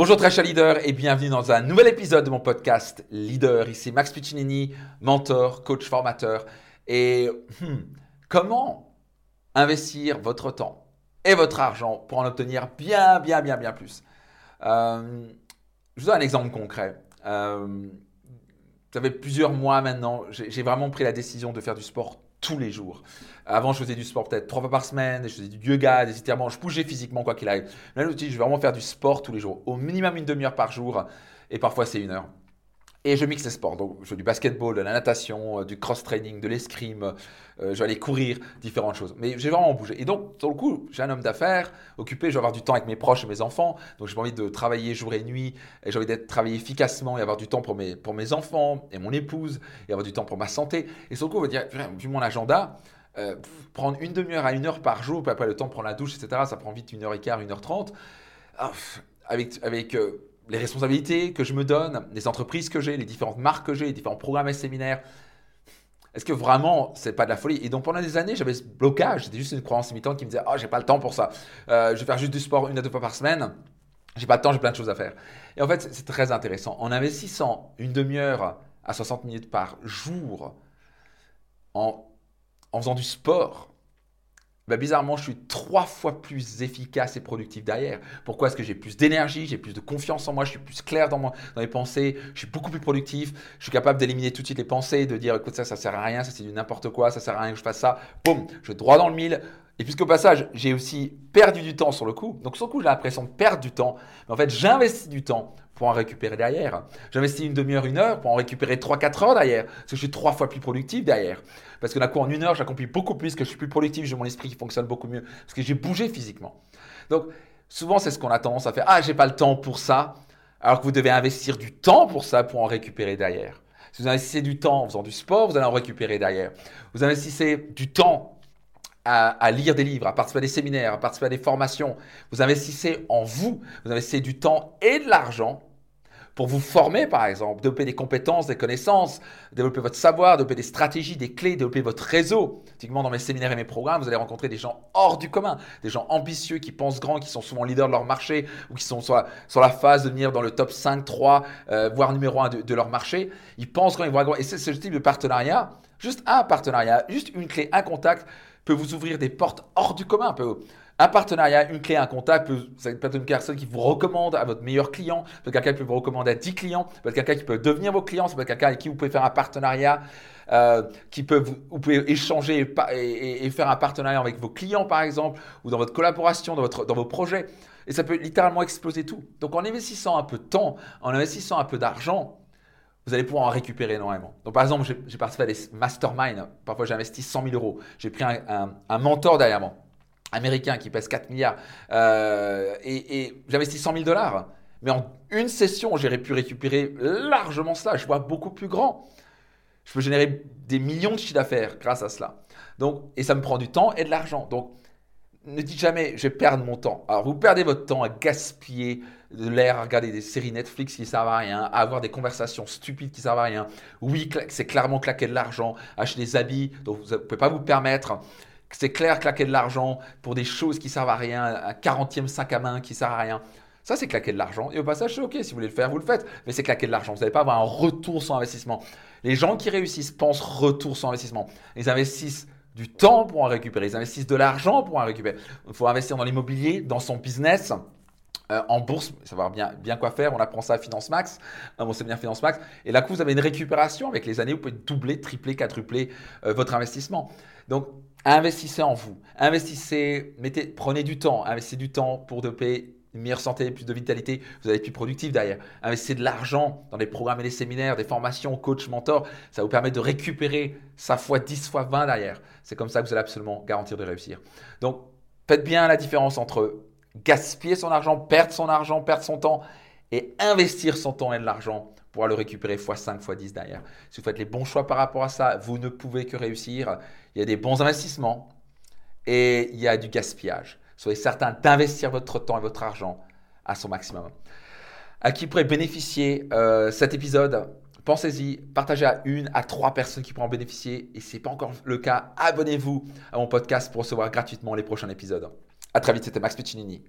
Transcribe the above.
Bonjour très cher leader et bienvenue dans un nouvel épisode de mon podcast Leader. Ici Max Piccinini, mentor, coach, formateur. Et hmm, comment investir votre temps et votre argent pour en obtenir bien, bien, bien, bien plus? Euh, Je vous donne un exemple concret. Euh, ça fait plusieurs mois maintenant, j'ai vraiment pris la décision de faire du sport tous les jours. Avant, je faisais du sport peut-être trois fois par semaine, je faisais du yoga, des étirements, je bougeais physiquement quoi qu'il arrive. Là, je vais vraiment faire du sport tous les jours, au minimum une demi-heure par jour, et parfois c'est une heure. Et je mixe les sports. Donc, je fais du basketball, de la natation, euh, du cross-training, de l'escrime. Euh, je vais aller courir, différentes choses. Mais j'ai vraiment bougé. Et donc, sur le coup, j'ai un homme d'affaires occupé. Je vais avoir du temps avec mes proches et mes enfants. Donc, j'ai envie de travailler jour et nuit. Et j'ai envie d'être travailler efficacement et avoir du temps pour mes, pour mes enfants et mon épouse et avoir du temps pour ma santé. Et sur le coup, on va dire, vu mon agenda, euh, prendre une demi-heure à une heure par jour, puis après le temps de prendre la douche, etc., ça prend vite une heure et quart, une heure trente. Ah, avec, avec les responsabilités que je me donne, les entreprises que j'ai, les différentes marques que j'ai, les différents programmes et séminaires. Est-ce que vraiment c'est pas de la folie? Et donc pendant des années, j'avais ce blocage. C'était juste une croyance limitante qui me disait oh, j'ai pas le temps pour ça. Euh, je vais faire juste du sport une à deux fois par semaine. J'ai pas le temps, j'ai plein de choses à faire. Et en fait, c'est très intéressant. En investissant une demi-heure à 60 minutes par jour en, en faisant du sport, bah, bizarrement, je suis trois fois plus efficace et productif derrière. Pourquoi Est-ce que j'ai plus d'énergie, j'ai plus de confiance en moi, je suis plus clair dans, mes pensées, je suis beaucoup plus productif, je suis capable d'éliminer tout de suite les pensées, de dire écoute ça, ça sert à rien, ça c'est du n'importe quoi, ça sert à rien que je fasse ça. Boum, je vais droit dans le mille. Et puisqu'au passage, j'ai aussi perdu du temps sur le coup, donc sur le coup, j'ai l'impression de perdre du temps, mais en fait, j'investis du temps pour en récupérer derrière. J'investis une demi-heure, une heure pour en récupérer 3-4 heures derrière. Parce que je suis trois fois plus productif derrière. Parce que d'un coup, en une heure, j'accomplis beaucoup plus, que je suis plus productif, j'ai mon esprit qui fonctionne beaucoup mieux. Parce que j'ai bougé physiquement. Donc, souvent, c'est ce qu'on a tendance à faire. Ah, j'ai pas le temps pour ça. Alors que vous devez investir du temps pour ça, pour en récupérer derrière. Si vous investissez du temps en faisant du sport, vous allez en récupérer derrière. Vous investissez du temps à, lire des livres, à participer à des séminaires, à participer à des formations. Vous investissez en vous. Vous investissez du temps et de l'argent pour vous former, par exemple, développer des compétences, des connaissances, développer votre savoir, développer des stratégies, des clés, développer votre réseau. Typiquement, dans mes séminaires et mes programmes, vous allez rencontrer des gens hors du commun, des gens ambitieux qui pensent grand, qui sont souvent leaders de leur marché ou qui sont sur la, phase de venir dans le top 5, 3, euh, voire numéro 1 de, leur marché. Ils pensent grand, ils voient grand. Et c'est ce type de partenariat, juste un partenariat, juste une clé, un contact peut vous ouvrir des portes hors du commun, un partenariat, une clé, un contact, peut, ça peut être une personne qui vous recommande à votre meilleur client, peut être quelqu'un qui peut vous recommander à 10 clients, peut être quelqu'un qui peut devenir vos clients, peut être quelqu'un avec qui vous pouvez faire un partenariat, euh, qui peut vous, pouvez échanger et, faire un partenariat avec vos clients par exemple, ou dans votre collaboration, dans, votre, dans vos projets. Et ça peut littéralement exploser tout. Donc en investissant un peu de temps, en investissant un peu d'argent, vous allez pouvoir en récupérer énormément. Donc, par exemple, j'ai participé à des masterminds. Parfois, j'ai investi 100 000 euros. J'ai pris un, un mentor derrière moi américain qui pèse 4 milliards, euh, et, j'investis 100 000 dollars. Mais en une session, j'aurais pu récupérer largement cela. Je vois beaucoup plus grand. Je peux générer des millions de chiffres d'affaires grâce à cela. Donc, et ça me prend du temps et de l'argent. Donc, ne dites jamais, je vais perdre mon temps. Alors, vous perdez votre temps à gaspiller de l'air, à regarder des séries Netflix qui ne servent à rien, à avoir des conversations stupides qui ne servent à rien. Oui, c'est clairement claquer de l'argent, acheter des habits dont vous ne pouvez pas vous permettre c'est clair claquer de l'argent pour des choses qui servent à rien, un 40e sac à main qui sert à rien. Ça, c'est claquer de l'argent. Et au passage, c'est OK. Si vous voulez le faire, vous le faites. Mais c'est claquer de l'argent. Vous n'allez pas avoir un retour sur investissement. Les gens qui réussissent pensent retour sur investissement. Ils investissent du temps pour en récupérer. Ils investissent de l'argent pour en récupérer. Il faut investir dans l'immobilier, dans son business. Euh, en bourse, savoir bien, bien quoi faire, on apprend ça à Finance Max, bon, c'est bien Finance Max, et là, vous avez une récupération avec les années, vous pouvez doubler, tripler, quadrupler euh, votre investissement. Donc, investissez en vous. Investissez, prenez du temps. Investissez du temps pour développer une meilleure santé, plus de vitalité. Vous allez être plus productif derrière. Investissez de l'argent dans des programmes et des séminaires, des formations, coach, mentor. Ça vous permet de récupérer sa fois 10, fois 20 derrière. C'est comme ça que vous allez absolument garantir de réussir. Donc, faites bien la différence entre gaspiller son argent, perdre son argent, perdre son temps et investir son temps et de l'argent pour le récupérer x5, x10 derrière. Si vous faites les bons choix par rapport à ça, vous ne pouvez que réussir. Il y a des bons investissements et il y a du gaspillage. Soyez certain d'investir votre temps et votre argent à son maximum. À qui pourrait bénéficier euh, cet épisode? Pensez-y, partagez à une, à trois personnes qui pourront en bénéficier. Et si ce n'est pas encore le cas, abonnez-vous à mon podcast pour recevoir gratuitement les prochains épisodes. À très vite, c'était Max Piccinini.